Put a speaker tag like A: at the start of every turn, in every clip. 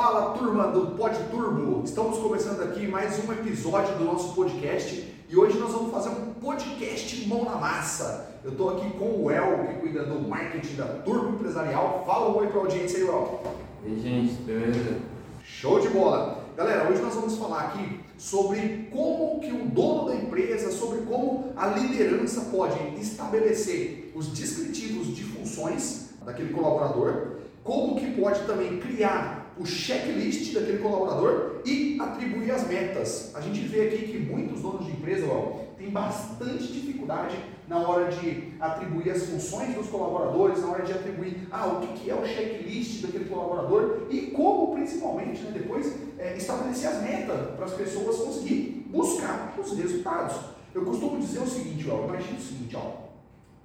A: Fala turma do Pod Turbo, estamos começando aqui mais um episódio do nosso podcast e hoje nós vamos fazer um podcast mão na massa. Eu estou aqui com o El, que cuida do marketing da Turbo Empresarial. Fala um oi para a audiência aí, El.
B: E aí, gente, beleza?
A: Show de bola! Galera, hoje nós vamos falar aqui sobre como que o dono da empresa, sobre como a liderança pode estabelecer os descritivos de funções daquele colaborador, como que pode também criar o checklist daquele colaborador e atribuir as metas. A gente vê aqui que muitos donos de empresa ó, têm bastante dificuldade na hora de atribuir as funções dos colaboradores, na hora de atribuir ah, o que, é o checklist daquele colaborador e como, principalmente, né, depois é, estabelecer as metas para as pessoas conseguirem buscar os resultados. Eu costumo dizer o seguinte, ó, imagine o seguinte, ó,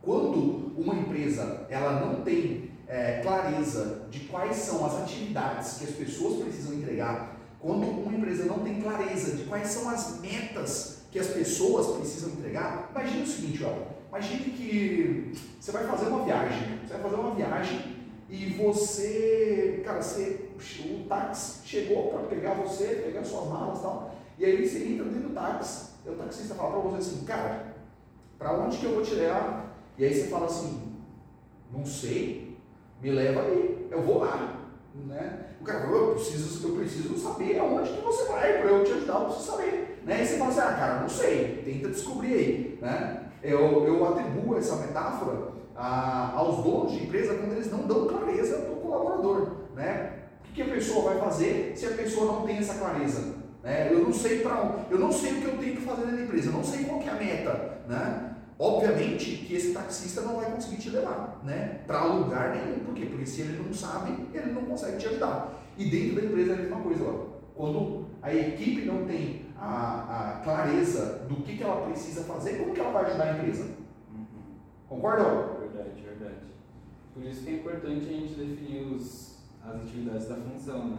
A: quando uma empresa ela não tem é, clareza de quais são as atividades que as pessoas precisam entregar, quando uma empresa não tem clareza de quais são as metas que as pessoas precisam entregar, imagine o seguinte, ó, imagine que você vai fazer uma viagem, você vai fazer uma viagem e você, cara, você, o táxi chegou para pegar você, pegar suas malas e tal, e aí você entra dentro do táxi, e o taxista fala para você assim, cara, para onde que eu vou te levar? E aí você fala assim, não sei, me leva aí, eu vou lá. Né? O cara falou, eu preciso, eu preciso saber aonde que você vai, para eu te ajudar, eu preciso saber. Né? E você fala assim, ah cara, não sei, tenta descobrir aí. Né? Eu, eu atribuo essa metáfora a, aos donos de empresa quando eles não dão clareza para o colaborador. Né? O que, que a pessoa vai fazer se a pessoa não tem essa clareza? Né? Eu não sei para eu não sei o que eu tenho que fazer na empresa, eu não sei qual é a meta. Né? Obviamente que esse taxista não vai conseguir te levar, né? Para lugar nenhum. Por quê? Porque se ele não sabe, ele não consegue te ajudar. E dentro da empresa é a mesma coisa. Ó. Quando a equipe não tem a, a, clareza do que, que ela precisa fazer, como que ela vai ajudar a empresa? Uhum. Concorda?
B: Verdade, verdade. Por isso que é importante a gente definir os, as atividades da função, né?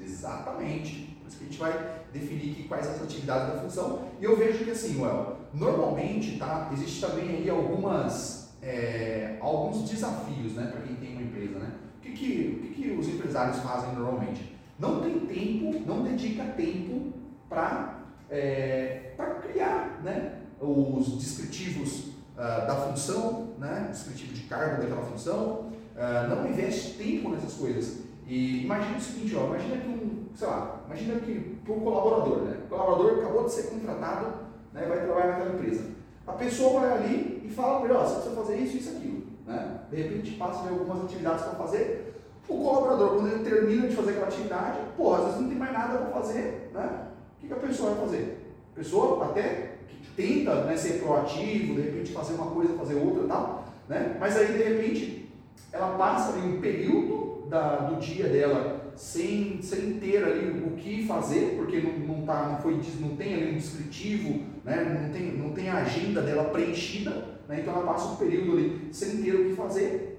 A: Exatamente. Por isso que a gente vai definir aqui quais as atividades da função. E eu vejo que assim, Well, normalmente, tá? Existe também aí algumas, é, alguns desafios, né, para quem tem uma empresa, né? O que, que, o que, que os empresários fazem normalmente? Não tem tempo, não dedica tempo para é, criar, né? Os descritivos uh, da função, né? Descritivo de cargo daquela função, uh, não investe tempo nessas coisas. E imagina o seguinte, ó, imagina que um, sei lá, imagina que para um colaborador, né? O colaborador acabou de ser contratado, né, vai trabalhar naquela empresa. A pessoa vai ali e fala para ele, você precisa fazer isso, isso, aquilo, né? De repente passa algumas atividades para fazer. O colaborador, quando ele termina de fazer aquela atividade, pô, às vezes não tem mais nada para fazer, né? O que, que a pessoa vai fazer? A pessoa até tenta né, ser proativo, de repente fazer uma coisa, fazer outra e tal, né? Mas aí, de repente, ela passa ali um período da, do dia dela sem, sem ter ali o que fazer, porque não, não, tá, não, foi, não tem ali um descritivo, né? não, tem, não tem a agenda dela preenchida, né? então ela passa um período ali sem ter o que fazer.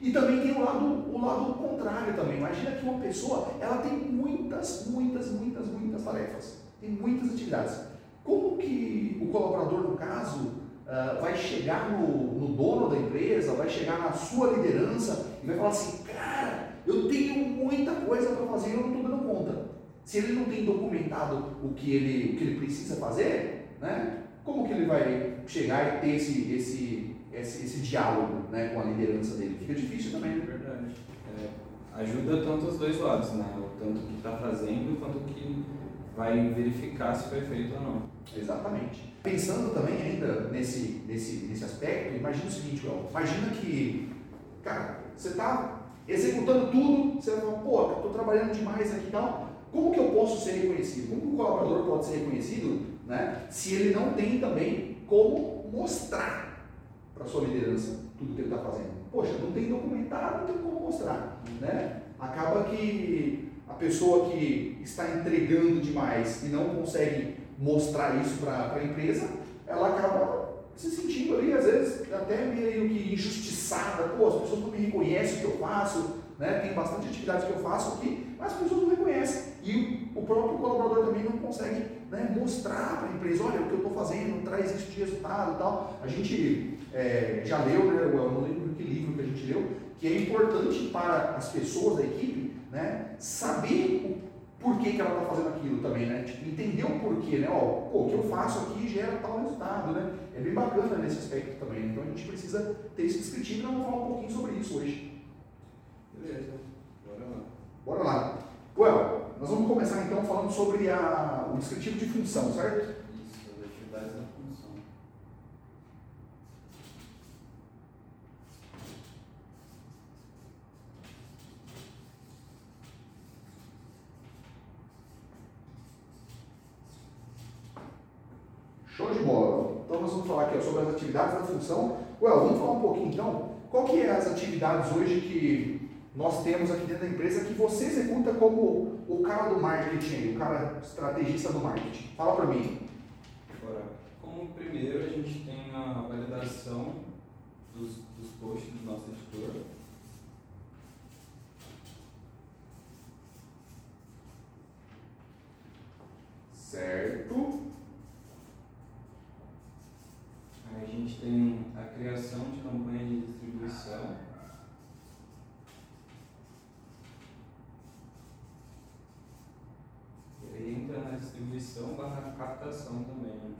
A: E também tem o lado, o lado contrário também. Imagina que uma pessoa ela tem muitas, muitas, muitas, muitas tarefas, tem muitas atividades. Como que o colaborador, no caso, uh, vai chegar no, no dono da empresa, vai chegar na sua liderança e vai falar assim, cara, eu tenho muita coisa para fazer e eu não estou dando conta. Se ele não tem documentado o que ele, o que ele precisa fazer, né, como que ele vai chegar e ter esse, esse, esse, esse diálogo né, com a liderança dele? Fica difícil também.
B: Né? Verdade. É, ajuda tanto os dois lados, né? O tanto que está fazendo quanto que vai verificar se foi feito ou não.
A: Exatamente. Pensando também ainda nesse, nesse, nesse aspecto, imagina o seguinte, imagina que, cara, você está executando tudo, você vai falar, pô, estou trabalhando demais aqui e tal, como que eu posso ser reconhecido? Como que o colaborador pode ser reconhecido né, se ele não tem também como mostrar para sua liderança tudo que ele está fazendo? Poxa, não tem documentado, não tem como mostrar. Né? Acaba que a pessoa que está entregando demais e não consegue mostrar isso para a empresa, ela acaba se sentindo ali, às vezes, até meio que injustiçada. Pô, as pessoas não me reconhecem o que eu faço, né? tem bastante atividades que eu faço aqui, mas as pessoas não reconhecem. E o próprio colaborador também não consegue né, mostrar para a empresa, olha, o que eu estou fazendo traz isso de resultado e tal. A gente é, já leu, né, eu não lembro que livro que a gente leu, que é importante para as pessoas da equipe né, saber o porquê que ela está fazendo aquilo também, né? Tipo, entender o porquê, né? Ó, pô, o que eu faço aqui gera tal resultado, né? É bem bacana nesse aspecto também. Então a gente precisa ter esse descritivo e nós vamos falar um pouquinho sobre isso hoje.
B: Beleza, bora lá.
A: Bora lá. Well, nós vamos começar então falando sobre a, o descritivo de função, certo?
B: Isso, as atividades da função.
A: Show de bola. Então nós vamos falar aqui ó, sobre as Well, vamos falar um pouquinho então. Qual que é as atividades hoje que nós temos aqui dentro da empresa que você executa como o cara do marketing, o cara estrategista do marketing? Fala para mim.
B: Agora, como primeiro a gente tem a validação dos, dos posts do nosso editor.
A: Certo.
B: Aí a gente tem a criação de campanha de distribuição. E aí entra na distribuição barra captação também. né?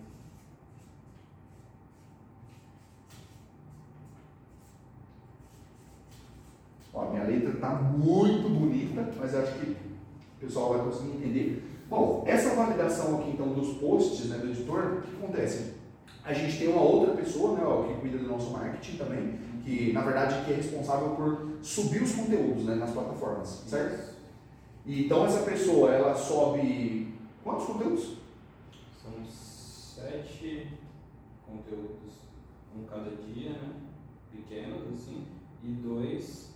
A: Ó, minha letra está muito bonita, mas acho que o pessoal vai conseguir entender. Bom, essa validação aqui então dos posts né, do editor, o que acontece? A gente tem uma outra pessoa, né, que cuida do nosso marketing também, que na verdade que é responsável por subir os conteúdos né, nas plataformas, certo? E, então essa pessoa, ela sobe quantos conteúdos?
B: São sete conteúdos, um cada dia, né? Pequenos assim, e dois,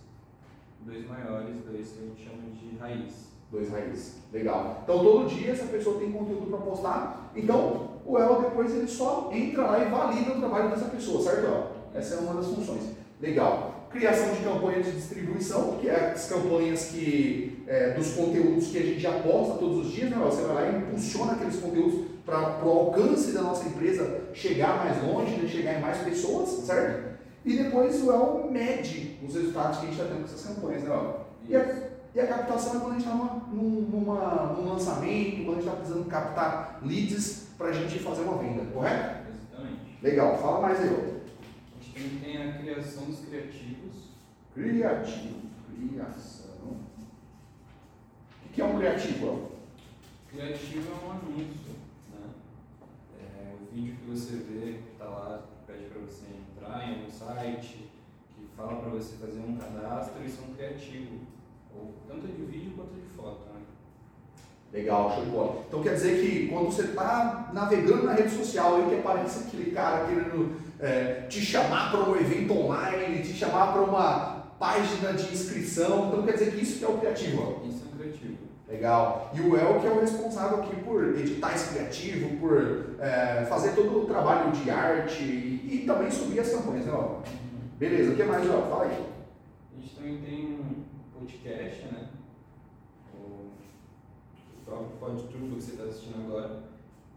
B: dois maiores, dois que a gente chama de raiz.
A: Dois raízes. Legal. Então todo dia essa pessoa tem conteúdo para postar. Então o Elo depois ele só entra lá e valida o trabalho dessa pessoa, certo? Ó, essa é uma das funções. Legal. Criação de campanhas de distribuição, que é as campanhas que é, dos conteúdos que a gente já posta todos os dias, né? Você vai lá e impulsiona aqueles conteúdos para o alcance da nossa empresa chegar mais longe, né? chegar em mais pessoas, certo? E depois o El mede os resultados que a gente está tendo com essas campanhas, né? Ó? E a, e a captação é quando a gente está num, num lançamento, quando a gente está precisando captar leads para a gente fazer uma venda, correto?
B: Exatamente.
A: Legal, fala mais aí.
B: A gente também tem a criação dos criativos.
A: Criativo, criação. O que é um criativo?
B: Criativo é um anúncio, né? É, o vídeo que você vê, que está lá, que pede para você entrar em algum site, que fala para você fazer um cadastro, isso é um criativo. Ou tanto de vídeo quanto de foto, né?
A: Legal, show de bola. Então quer dizer que quando você está navegando na rede social e que aparece aquele cara querendo é, te chamar para um evento online, te chamar para uma página de inscrição, então quer dizer que isso que é o criativo.
B: Isso é um criativo.
A: Legal. E o El que é o responsável aqui por editar esse criativo, por é, fazer todo o trabalho de arte e, e também subir as campanhas, né? ó? Beleza, o que mais, ó? Fala aí.
B: A gente também tem um podcast, né? O, o próprio PodTurbo que você está assistindo agora,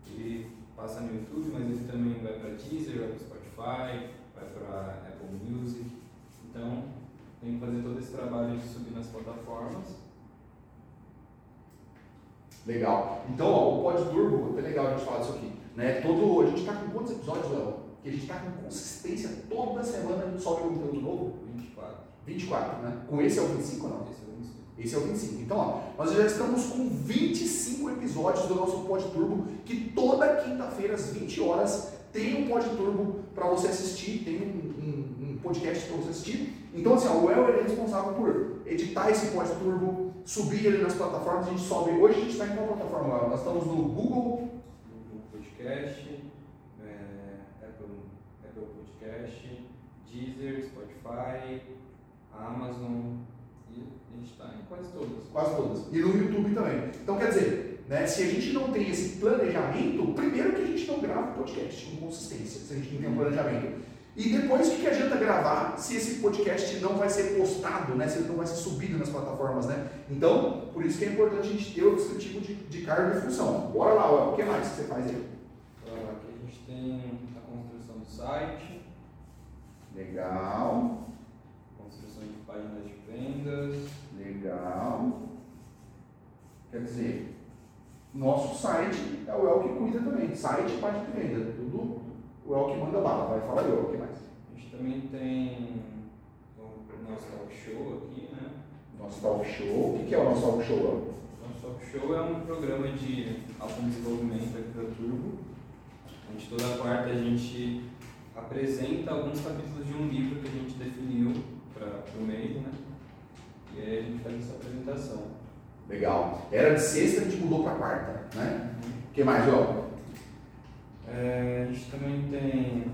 B: ele passa no YouTube, mas ele também vai para Deezer, vai para Spotify, vai para Apple Music. Então, tem que fazer todo esse trabalho de subir nas plataformas.
A: Legal. Então, ó, o Pod Turbo, é legal a gente falar disso aqui. Né? Todo, a gente está com quantos episódios, Léo? Que a gente está com consistência, toda semana a gente sobe um conteúdo novo.
B: 24.
A: 24, né? Com esse é o 25 ou não?
B: Esse é o 25.
A: Esse é o 25. Então, ó, nós já estamos com 25 episódios do nosso Pod Turbo, que toda quinta-feira, às 20 horas, tem um Pod Turbo para você assistir, tem um, um- um podcast para você assistir. Então, assim, ó, o El é responsável por editar esse Pod Turbo, subir ele nas plataformas, a gente sobe. Hoje a gente está em qual plataforma? Nós estamos no Google,
B: Google Podcast, é, Apple, Apple Podcast, Deezer, Spotify, Amazon a gente está em quase todas.
A: quase todas, e no YouTube também. Então, quer dizer, né, se a gente não tem esse planejamento, primeiro que a gente não grava podcast com consistência, se a gente não tem um planejamento. E depois, o que que adianta gravar se esse podcast não vai ser postado, né? se ele não vai ser subido nas plataformas? Né? Então, por isso que é importante a gente ter o descritivo de, de cargo e função. Bora lá, Ué, o que mais que você faz aí?
B: Aqui a gente tem a construção do site,
A: Legal,
B: construção de páginas de vendas,
A: legal. Quer dizer, nosso site é o El que cuida também. Site e parte de venda. Tudo o El que manda bala. Vai falar eu, o que mais?
B: A gente também tem o nosso talk show aqui, né?
A: Nosso talk show. O que é o nosso talk show?
B: Nosso talk show é um programa de autodesenvolvimento aqui da Turbo. Onde toda quarta a gente apresenta alguns capítulos de um livro que a gente definiu para o mês, né? E aí a gente faz essa apresentação.
A: Legal. Era de sexta, a gente mudou para quarta, né? O que mais, João?
B: É, a gente também tem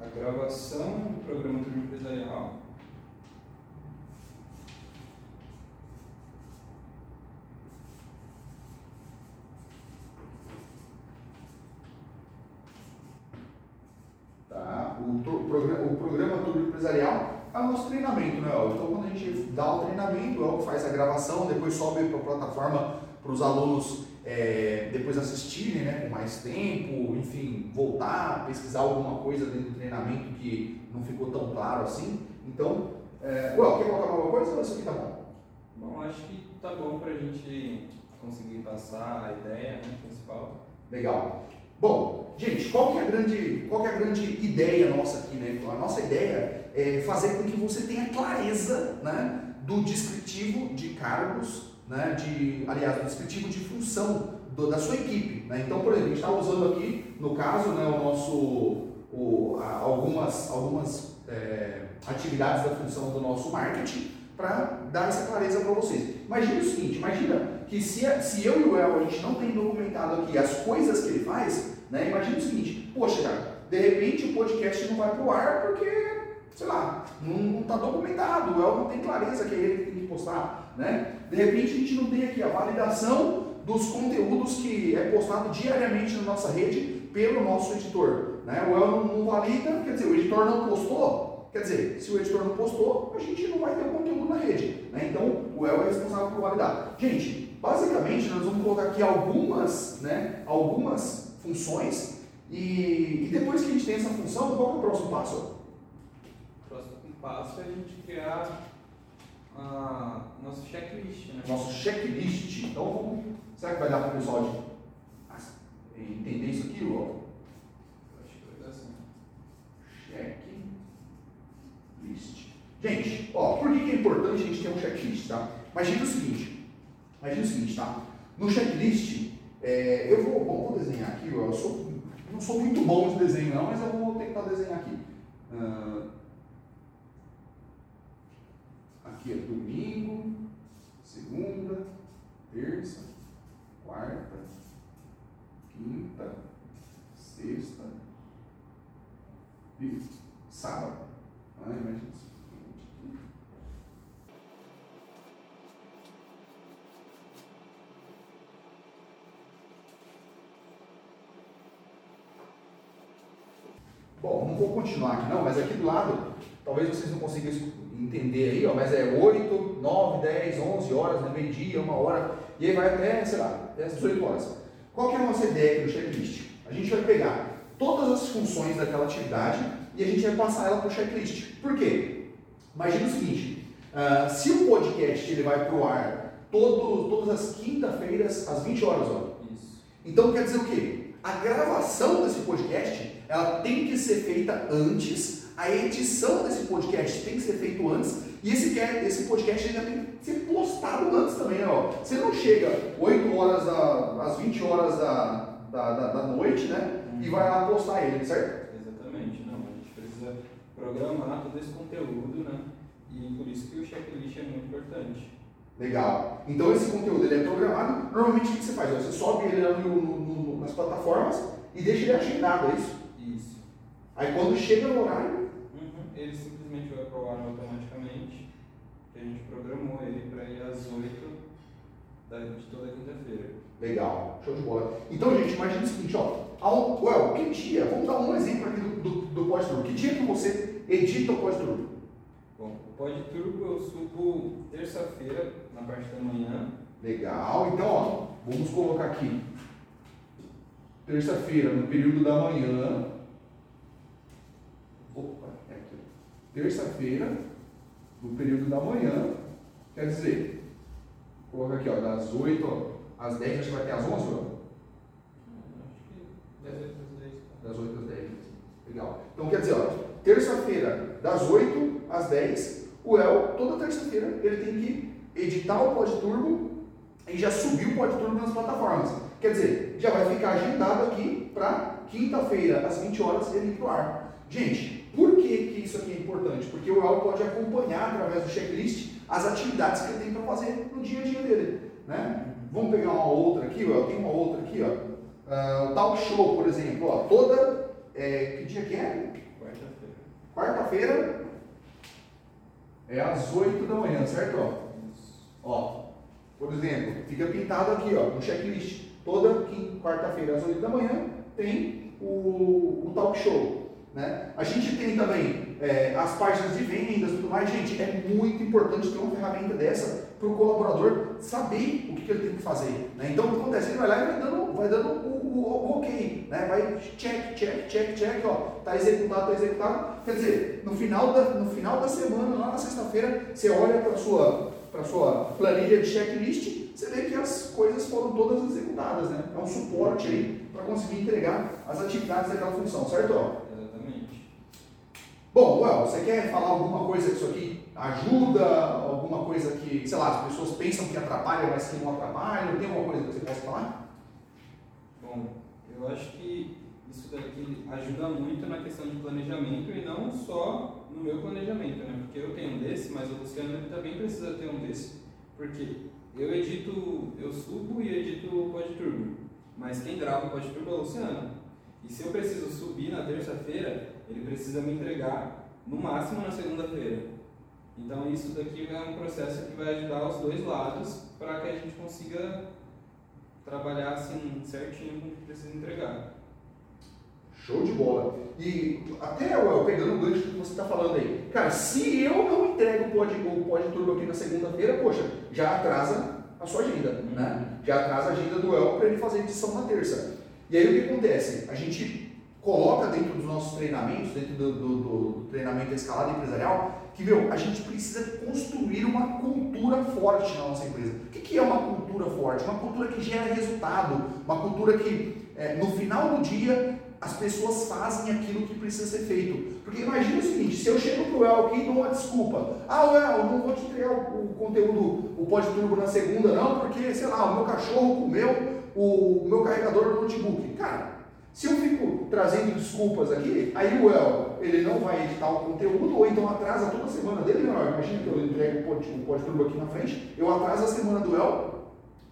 B: a gravação do programa Turma Empresarial.
A: Tá? O, o programa, o programa Turbo Empresarial é o nosso treinamento, né? Então, quando a gente dá o treinamento, o El faz a gravação, depois sobe para a plataforma para os alunos é, depois assistirem né, com mais tempo, enfim, voltar, pesquisar alguma coisa dentro do treinamento que não ficou tão claro assim. Então, é, Well, quer colocar alguma coisa ou isso aqui tá bom?
B: Bom, acho que tá bom pra gente conseguir passar a ideia né, principal.
A: Legal. Bom, gente, qual que é a grande, qual que é a grande ideia nossa aqui, né? A nossa ideia é fazer com que você tenha clareza, né, do descritivo de cargos, né, de, aliás, do descritivo de função do- da sua equipe, né? Então, por exemplo, a gente está usando aqui, no caso, né, o nosso, o, a- algumas, algumas é, atividades da função do nosso marketing para dar essa clareza para vocês. Imagina o seguinte, imagina que se, se eu e o El a gente não tem documentado aqui as coisas que ele faz, né? Imagina o seguinte, poxa, cara, de repente o podcast não vai pro ar porque, sei lá, não está documentado, o El não tem clareza que é ele que tem que postar, né? De repente a gente não tem aqui a validação dos conteúdos que é postado diariamente na nossa rede pelo nosso editor, né? O El não, valida, quer dizer, o editor não postou, Quer dizer, se o editor não postou, a gente não vai ter conteúdo na rede. Né? Então, o El é responsável por validar. Gente, basicamente, nós vamos colocar aqui algumas, né, algumas funções e, e depois que a gente tem essa função, qual é o próximo passo?
B: Passo é a gente criar a nosso checklist, né?
A: Nosso checklist. Então, vamos, será que vai dar para o pessoal de- entender isso aqui, Lu?
B: Acho que vai dar assim.
A: Checklist. Gente, ó, por que que é importante a gente ter um checklist, tá? Imagina o seguinte, imagina o seguinte, tá? No checklist, é, eu vou, vou desenhar aqui, eu sou, não sou muito bom de desenho não, mas eu vou tentar desenhar aqui. Ah, aqui é domingo, segunda, terça, quarta, quinta, sexta e sábado. Ah, imagina isso. Bom, não vou continuar aqui não, mas aqui do lado, talvez vocês não consigam entender aí, ó, mas é 8, 9, 10, 11 horas, né, meio-dia, uma hora, e aí vai até, sei lá, até as 18 horas. Qual que é a nossa ideia aqui do checklist? A gente vai pegar todas as funções daquela atividade e a gente vai passar ela para o checklist. Por quê? Imagina o seguinte, ah, se o podcast ele vai para o ar todo, todas as quinta-feiras, às 20 horas, ó,
B: Isso.
A: então quer dizer o quê? A gravação desse podcast, ela tem que ser feita antes, a edição desse podcast tem que ser feito antes, e esse, que- esse podcast ainda tem que ser postado antes também, ó. Você não chega 8 horas, da, às 20 horas da, da, da, da noite, né? E vai lá postar ele, certo?
B: Exatamente, não. A gente precisa programar todo esse conteúdo, né? E por isso que o checklist é muito importante.
A: Legal. Então esse conteúdo ele é programado. Normalmente o que você faz? Você sobe ele no- no- no- nas plataformas e deixa ele agendado, é? Isso. Aí quando chega no horário,
B: Uhum. Ele simplesmente vai pro ar automaticamente, que a gente programou ele para ir às 8 da, de toda quinta-feira.
A: Legal, show de bola. Então, gente, imagina o seguinte, ó. um- Well, que dia? Vamos dar um exemplo aqui do, do, do pós-turbo. Que dia que você edita o pós-turbo?
B: Bom, o Pod Turbo eu subo terça-feira, na parte da manhã.
A: Legal, então, ó, vamos colocar aqui. Terça-feira, no período da manhã. Opa, é aqui. Terça-feira, no período da manhã. Quer dizer, Vou colocar aqui, ó, das 8 às 10, acho que vai ter às 11, ó?
B: Acho que das 8 às 10.
A: Das 8 às 10. Legal. Então quer dizer, ó, terça-feira, das 8 às 10, o El, toda terça-feira, ele tem que editar o Pod Turbo e já subir o Pod Turbo nas plataformas. Quer dizer, já vai ficar agendado aqui para quinta-feira, às 20 horas, ele ir pro ar. Gente, por que, que isso aqui é importante? Porque o El pode acompanhar através do checklist as atividades que ele tem para fazer no dia a dia dele. Né? Vamos pegar uma outra aqui, ó. tem uma outra aqui, ó. Uh, o talk show, por exemplo, ó, toda. É, que dia que é?
B: Quarta-feira.
A: Quarta-feira é às 8 da manhã, certo? Ó, ó, por exemplo, fica pintado aqui, ó, no checklist. Toda quarta-feira às 8 da manhã tem o, o talk show. Né? A gente tem também é, as páginas de vendas tudo mais. Gente, é muito importante ter uma ferramenta dessa para o colaborador saber o que, que, ele tem que fazer. Né? Então, o que acontece? Ele vai lá e vai dando, vai dando o, o, o, ok. Né? Vai check, check, check, check. Está executado, está executado. Quer dizer, no final da, no final da semana, lá na sexta-feira, você olha para a sua, sua planilha de checklist, você vê que as coisas foram todas executadas. Né? É um suporte aí para conseguir entregar as atividades daquela função, certo? Bom, Well, você quer falar alguma coisa que isso aqui ajuda? Alguma coisa que, sei lá, as pessoas pensam que atrapalha, mas que não atrapalha? Tem alguma coisa que você possa falar?
B: Bom, eu acho que isso daqui ajuda muito na questão de planejamento e não só no meu planejamento, né? Porque eu tenho um desse, mas o Luciano também precisa ter um desse. Porque eu edito, eu subo e edito o PodTurbo, mas quem grava o PodTurbo é o Luciano. E se eu preciso subir na terça-feira, ele precisa me entregar no máximo na segunda-feira. Então isso daqui é um processo que vai ajudar os dois lados para que a gente consiga trabalhar assim certinho com o que precisa entregar.
A: Show de bola. E até eu pegando o gancho que você está falando aí, cara, se eu não entrego o pod, o pod turbo aqui na segunda-feira, poxa, já atrasa a sua agenda, né? Já atrasa a agenda do El para ele fazer edição na terça. E aí o que acontece? A gente coloca dentro dos nossos treinamentos, dentro do, do, do treinamento da escalada empresarial, que meu, a gente precisa construir uma cultura forte na nossa empresa. O que, que é uma cultura forte? Uma cultura que gera resultado, uma cultura que é, no final do dia as pessoas fazem aquilo que precisa ser feito. Porque imagina o seguinte, se eu chego pro El aqui e dou uma desculpa, ah, El, não vou te entregar o, o conteúdo, o pode turbo na segunda não, porque, sei lá, o meu cachorro comeu o, o meu carregador do notebook. Cara, se eu fico trazendo desculpas aqui, aí o El, ele não vai editar o conteúdo, ou então atrasa toda a semana dele, não, imagina que eu entrego o código aqui na frente, eu atraso a semana do El,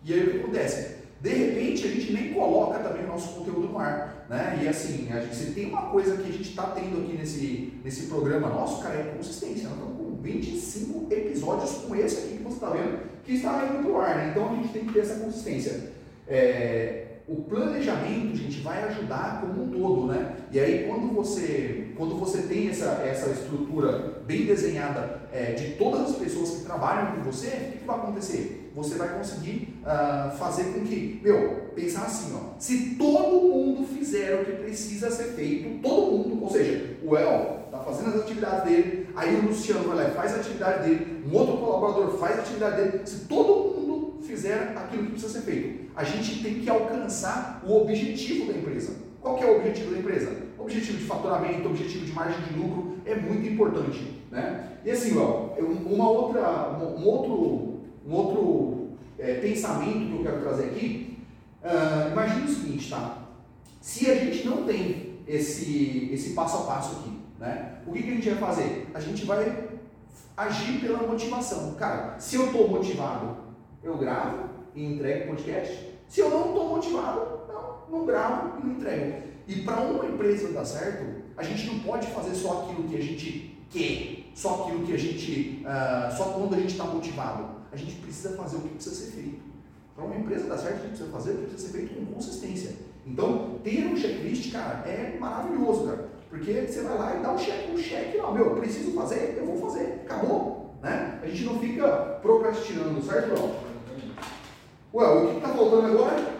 A: e aí o que acontece? De repente a gente nem coloca também o nosso conteúdo no ar, né? E assim, a gente, se tem uma coisa que a gente está tendo aqui nesse, nesse programa nosso, cara, é consistência. Nós estamos com 25 episódios com esse aqui que você está vendo, que está indo para o ar, né? Então a gente tem que ter essa consistência. É, o planejamento, gente, vai ajudar como um todo, né? E aí quando você, quando você tem essa, essa estrutura bem desenhada é, de todas as pessoas que trabalham com você, o que, que vai acontecer? Você vai conseguir uh, fazer com que, meu, pensar assim, ó, se todo mundo fizer o que precisa ser feito, todo mundo, ou seja, o El está fazendo as atividades dele, aí o Luciano vai lá e faz a atividade dele, um outro colaborador faz a atividade dele, se todo fizer aquilo que precisa ser feito, a gente tem que alcançar o objetivo da empresa. Qual é o objetivo da empresa? Objetivo de faturamento, objetivo de margem de lucro é muito importante. Né? E assim, ó, uma outra, um outro, um outro é, pensamento que eu quero trazer aqui, uh, imagine o seguinte, tá? Se a gente não tem esse, esse passo a passo aqui, né? o que, que a gente vai fazer? A gente vai agir pela motivação. Cara, se eu estou motivado, eu gravo, e entrego podcast. Se eu não estou motivado, não, não gravo e não entrego. E para uma empresa dar certo, a gente não pode fazer só aquilo que a gente quer, só aquilo que a gente, uh, só quando a gente está motivado. A gente precisa fazer o que precisa ser feito. Para uma empresa dar certo, a gente precisa fazer o que precisa ser feito com consistência. Então, ter um checklist, cara, é maravilhoso, cara. Porque você vai lá e dá um cheque, um cheque, não, meu, eu preciso fazer, eu vou fazer, acabou. Né? A gente não fica procrastinando, certo, João? Ué, o que está faltando agora?
B: Agora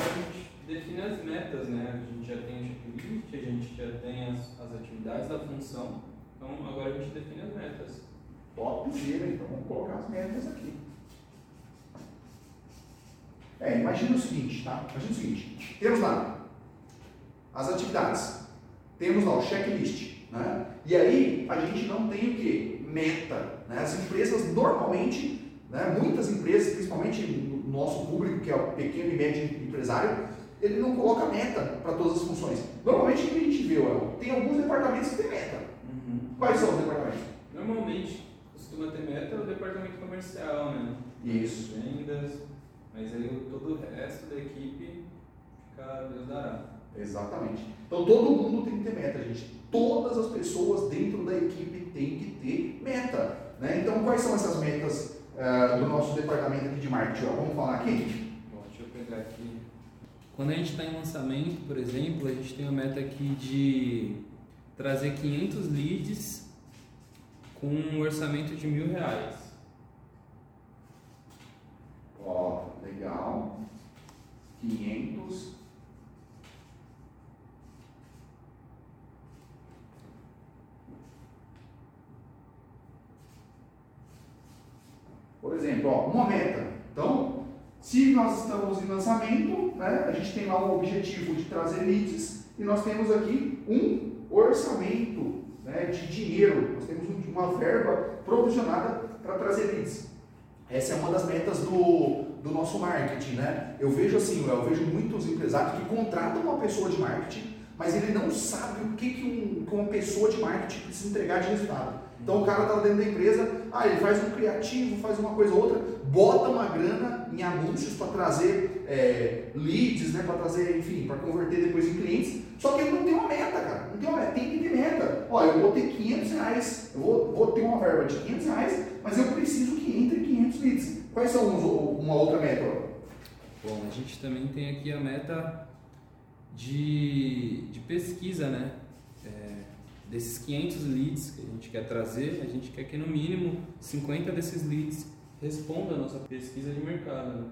B: a gente define as metas, né? A gente já tem o checklist, a gente já tem as, as atividades da função, então agora a gente define as metas.
A: Top gira, então vamos colocar as metas aqui. É, imagina o seguinte, tá? Imagina o seguinte, temos lá as atividades, temos lá o checklist, né? E aí a gente não tem o que? Meta. Né? As empresas normalmente, né, muitas empresas, principalmente no nosso público, que é o pequeno e médio empresário, ele não coloca meta para todas as funções. Normalmente o que a gente vê, ó, tem alguns departamentos que tem meta. Uhum. Quais são os departamentos?
B: Normalmente costuma ter meta o departamento comercial, né?
A: Isso.
B: Vendas, mas aí todo o resto da equipe fica Deus dará.
A: Exatamente. Então todo mundo tem que ter meta, gente. Todas as pessoas dentro da equipe têm que ter meta. Né? Então quais são essas metas uh, do nosso departamento aqui de marketing? Ó, vamos falar aqui?
B: Bom, deixa eu pegar aqui. Quando a gente está em lançamento, por exemplo, a gente tem a meta aqui de trazer 500 leads com um orçamento de mil reais.
A: Ó, legal. 500. Por exemplo, ó, uma meta. Então, se nós estamos em lançamento, né, a gente tem lá o objetivo de trazer leads e nós temos aqui um orçamento né, de dinheiro. Nós temos uma verba provisionada para trazer leads. Essa é uma das metas do, do nosso marketing, né? Eu vejo assim, eu vejo muitos empresários que contratam uma pessoa de marketing, mas ele não sabe o que, que, um, que uma pessoa de marketing precisa entregar de resultado. Então o cara está dentro da empresa, ah, ele faz um criativo, faz uma coisa ou outra, bota uma grana em anúncios para trazer é, leads, né, para trazer, enfim, para converter depois em clientes, só que ele não tem uma meta, cara, não tem uma meta, tem que ter meta. Ó, eu vou ter 500 reais, eu vou, vou ter uma verba de 500 reais, mas eu preciso que entre 500 leads. Quais são uma outra meta?
B: Bom, a gente também tem aqui a meta de, de pesquisa, né? Desses 500 leads que a gente quer trazer, a gente quer que no mínimo 50 desses leads respondam a nossa pesquisa de mercado. Né?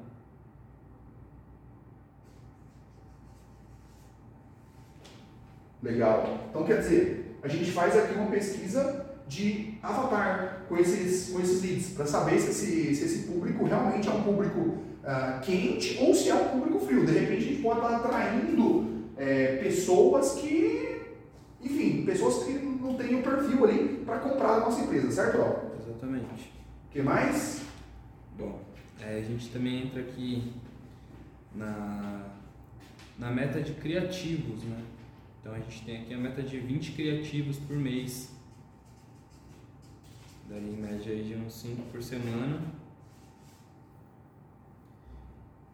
A: Legal. Então quer dizer, a gente faz aqui uma pesquisa de avatar com esses, com esses leads, para saber se esse, se esse público realmente é um público uh, quente ou se é um público frio. De repente a gente pode estar atraindo é, pessoas que, pessoas que não têm o perfil ali para comprar a nossa empresa, certo?
B: Exatamente.
A: O que mais?
B: Bom, é, a gente também entra aqui na, na meta de criativos, né? Então a gente tem aqui a meta de 20 criativos por mês. Daí em média aí de uns 5 por semana.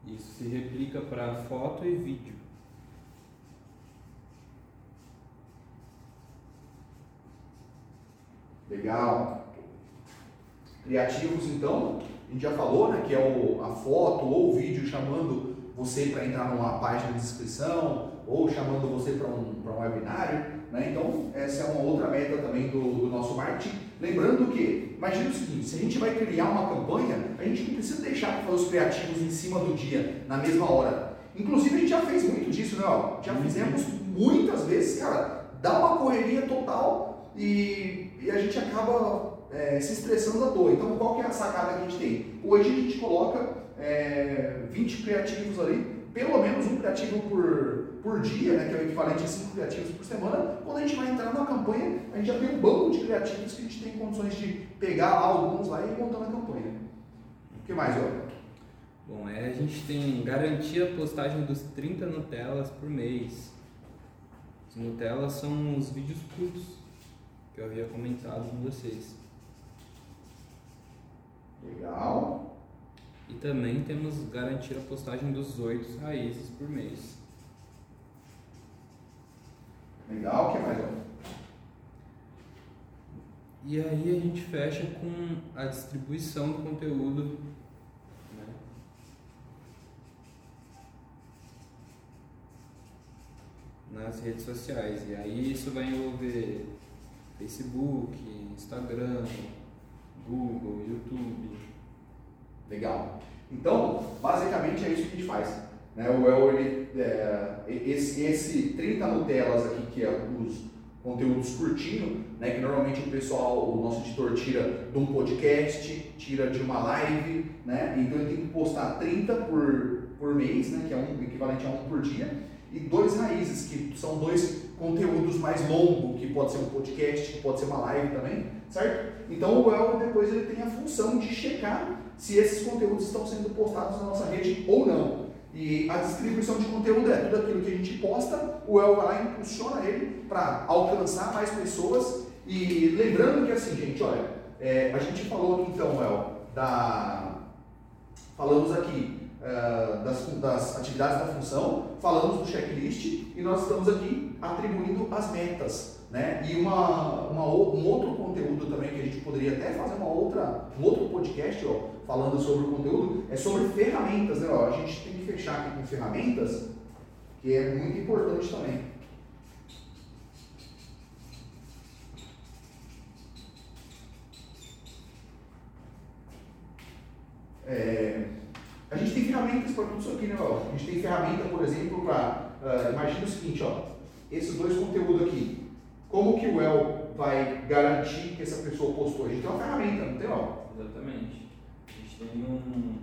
B: Isso se replica para foto e vídeo.
A: Legal. Criativos, então, a gente já falou, né, que é o, a foto ou o vídeo chamando você para entrar numa página de inscrição ou chamando você para um, um webinário. Né? Então, essa é uma outra meta também do, do nosso marketing. Lembrando que, imagina o seguinte, se a gente vai criar uma campanha, a gente não precisa deixar para fazer os criativos em cima do dia, na mesma hora. Inclusive, a gente já fez muito disso, né? Já fizemos muitas vezes, cara, dá uma correria total e e a gente acaba é, se estressando à toa. Então, qual que é a sacada que a gente tem? Hoje a gente coloca é, 20 criativos ali, pelo menos um criativo por, por dia, né, que é o equivalente a 5 criativos por semana. Quando a gente vai entrar numa campanha, a gente já tem um banco de criativos que a gente tem condições de pegar alguns lá e ir montando a campanha. O que mais, ó?
B: Bom, é, a gente tem garantia a postagem dos 30 Nutellas por mês. As Nutellas são os vídeos curtos que eu havia comentado com vocês.
A: Legal.
B: E também temos garantir a postagem dos oito raízes por mês.
A: Legal, o que mais?
B: E aí a gente fecha com a distribuição do conteúdo né? nas redes sociais. E aí isso vai envolver Facebook, Instagram, Google, YouTube.
A: Legal. Então, basicamente é isso que a gente faz. Né? O El, ele, é, esse, esse 30 Nutellas aqui, que é os, conteúdos curtinhos, né, que normalmente o pessoal, o nosso editor tira de um podcast, tira de uma live, né, então ele tem que postar 30 por, por mês, né, que é um equivalente a um por dia, e dois raízes, que são dois conteúdos mais longos, que pode ser um podcast, que pode ser uma live também, certo? Então o El depois ele tem a função de checar se esses conteúdos estão sendo postados na nossa rede ou não. E a distribuição de conteúdo é tudo aquilo que a gente posta, o El vai lá e impulsiona ele para alcançar mais pessoas. E lembrando que assim, gente, olha, é, a gente falou aqui então, El, da. Falamos aqui uh, das, das atividades da função, falamos do checklist e nós estamos aqui atribuindo as metas. Né? E uma, uma, um outro conteúdo também que a gente poderia até fazer uma outra, um outro podcast ó, falando sobre o conteúdo é sobre ferramentas. Né? Ó, a gente tem que fechar aqui com ferramentas, que é muito importante também. É, a gente tem ferramentas para tudo isso aqui, né? Ó? A gente tem ferramenta, por exemplo, para. Uh, ah, imagina o seguinte, ó, esses dois conteúdos aqui. Como que o El vai garantir que essa pessoa postou? A gente tem uma ferramenta, não tem, ó?
B: Exatamente. A gente tem um,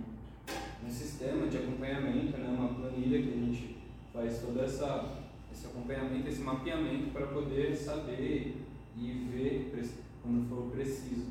B: um sistema de acompanhamento, né? uma planilha que a gente faz todo essa, esse acompanhamento, esse mapeamento para poder saber e ver quando for preciso.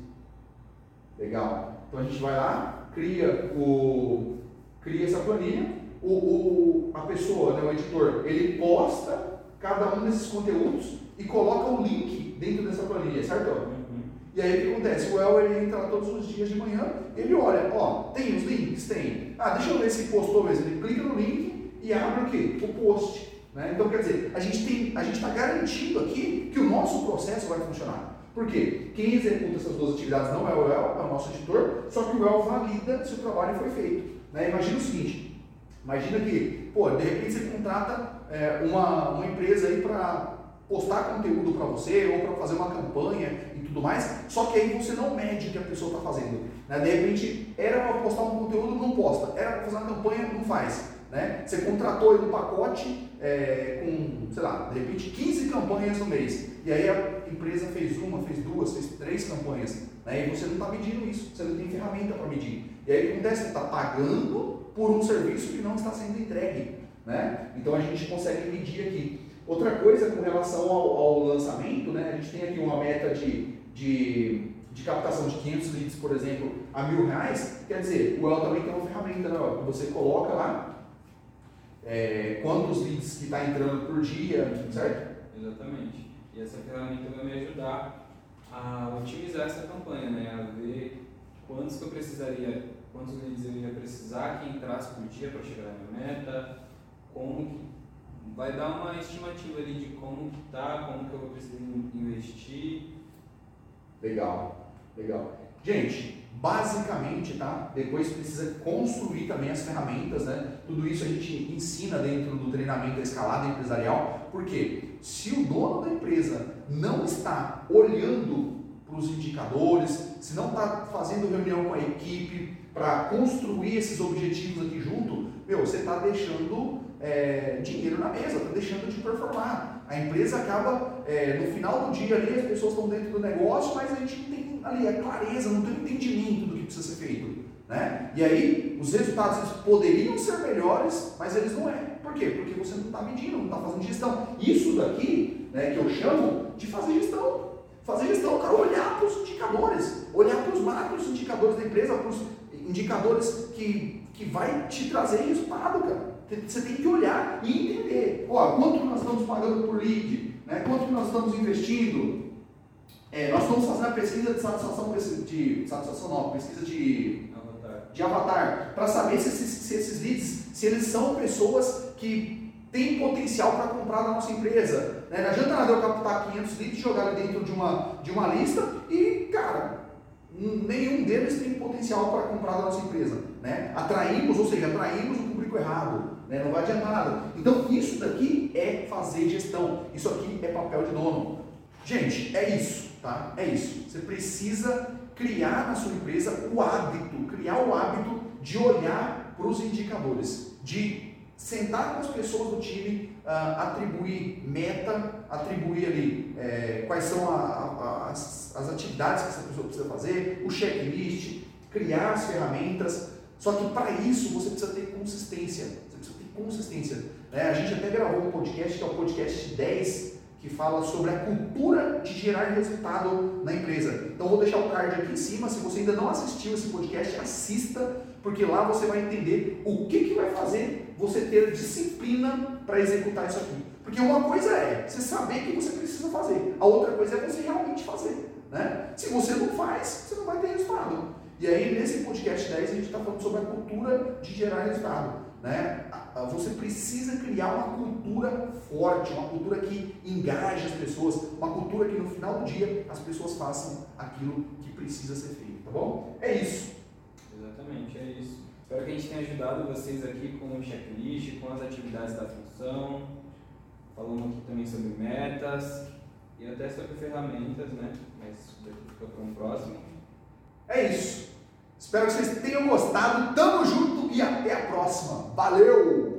A: Legal. Então a gente vai lá, cria o, cria essa planilha, o, o, a pessoa, né, o editor, ele posta cada um desses conteúdos e coloca o link dentro dessa planilha, certo? Uhum. E aí o que acontece? O El ele entra todos os dias de manhã, ele olha, ó, tem os links? Tem. Ah, deixa eu ver se postou mesmo. Ele clica no link e abre o quê? O post. Né? Então, quer dizer, a gente está garantindo aqui que o nosso processo vai funcionar. Por quê? Quem executa essas duas atividades não é o El, é o nosso editor, só que o El valida se o trabalho foi feito. Né? Imagina o seguinte, imagina que, pô, de repente você contrata é, uma, uma empresa aí para postar conteúdo para você ou para fazer uma campanha e tudo mais, só que aí você não mede o que a pessoa está fazendo. Né? De repente, era para postar um conteúdo, não posta. Era para fazer uma campanha, não faz. Né? Você contratou um pacote é, com, sei lá, de repente 15 campanhas no mês. E aí a empresa fez uma, fez duas, fez três campanhas. Né? E você não está medindo isso, você não tem ferramenta para medir. E aí o que acontece? Você está pagando por um serviço que não está sendo entregue. Né? Então a gente consegue medir aqui. Outra coisa com relação ao, ao lançamento, né? a gente tem aqui uma meta de, de, de, captação de 500 leads, por exemplo, a mil reais. Quer dizer, o El também tem uma ferramenta né? que você coloca lá é, quantos leads que está entrando por dia, certo?
B: Exatamente. E essa ferramenta vai me ajudar a otimizar essa campanha, né? a ver quantos que eu precisaria quantos leads eu ia precisar que entrasse por dia para chegar na minha meta, como que vai dar uma estimativa ali de como que tá, como que eu vou precisar investir.
A: Legal, legal. Gente, basicamente, tá? Depois precisa construir também as ferramentas, né? Tudo isso a gente ensina dentro do treinamento da escalada empresarial, porque se o dono da empresa não está olhando para os indicadores, se não está fazendo reunião com a equipe, para construir esses objetivos aqui junto, meu, você está deixando é, dinheiro na mesa, está deixando de performar. A empresa acaba, é, no final do dia ali, as pessoas estão dentro do negócio, mas a gente não tem ali a clareza, não tem entendimento do que precisa ser feito. Né? E aí, os resultados poderiam ser melhores, mas eles não é. Por quê? Porque você não está medindo, não está fazendo gestão. Isso daqui, né, que eu chamo de fazer gestão. Fazer gestão, cara, olhar para os indicadores, olhar para os macros indicadores da empresa, para os indicadores que, que vai te trazer resultado, cara. Você tem que olhar e entender. Ó, quanto nós estamos pagando por lead? Né? Quanto nós estamos investindo? É, nós estamos fazendo a pesquisa de satisfação, de satisfação não, pesquisa de avatar, de avatar para saber se esses, se esses leads, se eles são pessoas que têm potencial para comprar da nossa empresa. Né? Não adianta nada eu captar 500 leads, jogar dentro de uma, de uma lista e, cara, nenhum deles tem potencial para comprar da nossa empresa. Né? Atraímos, ou seja, atraímos o público errado. Né? Não vai adiantar nada. Então, isso daqui é fazer gestão. Isso aqui é papel de dono. Gente, é isso. Tá? É isso. Você precisa criar na sua empresa o hábito, criar o hábito de olhar para os indicadores, de sentar com as pessoas do time, uh, atribuir meta, atribuir ali é, quais são a, a, as, as atividades que essa pessoa precisa fazer, o checklist, criar as ferramentas. Só que para isso você precisa ter consistência. Você precisa ter consistência. Né? A gente até gravou um podcast que é o podcast 10, que fala sobre a cultura de gerar resultado na empresa. Então vou deixar o card aqui em cima. Se você ainda não assistiu esse podcast, assista, porque lá você vai entender o que, que vai fazer você ter disciplina para executar isso aqui. Porque uma coisa é você saber que você precisa fazer, a outra coisa é você realmente fazer. Né? Se você não faz, você não vai ter resultado. E aí, nesse podcast 10, a gente está falando sobre a cultura de gerar resultado. Né? Você precisa criar uma cultura forte, uma cultura que engaje as pessoas, uma cultura que no final do dia as pessoas façam aquilo que precisa ser feito, tá bom? É isso.
B: Exatamente, é isso. Espero que a gente tenha ajudado vocês aqui com o checklist, com as atividades da função, falando aqui também sobre metas e até sobre ferramentas, né? Mas isso daqui fica para um próximo.
A: É isso. Espero que vocês tenham gostado. Tamo junto e até a próxima. Valeu!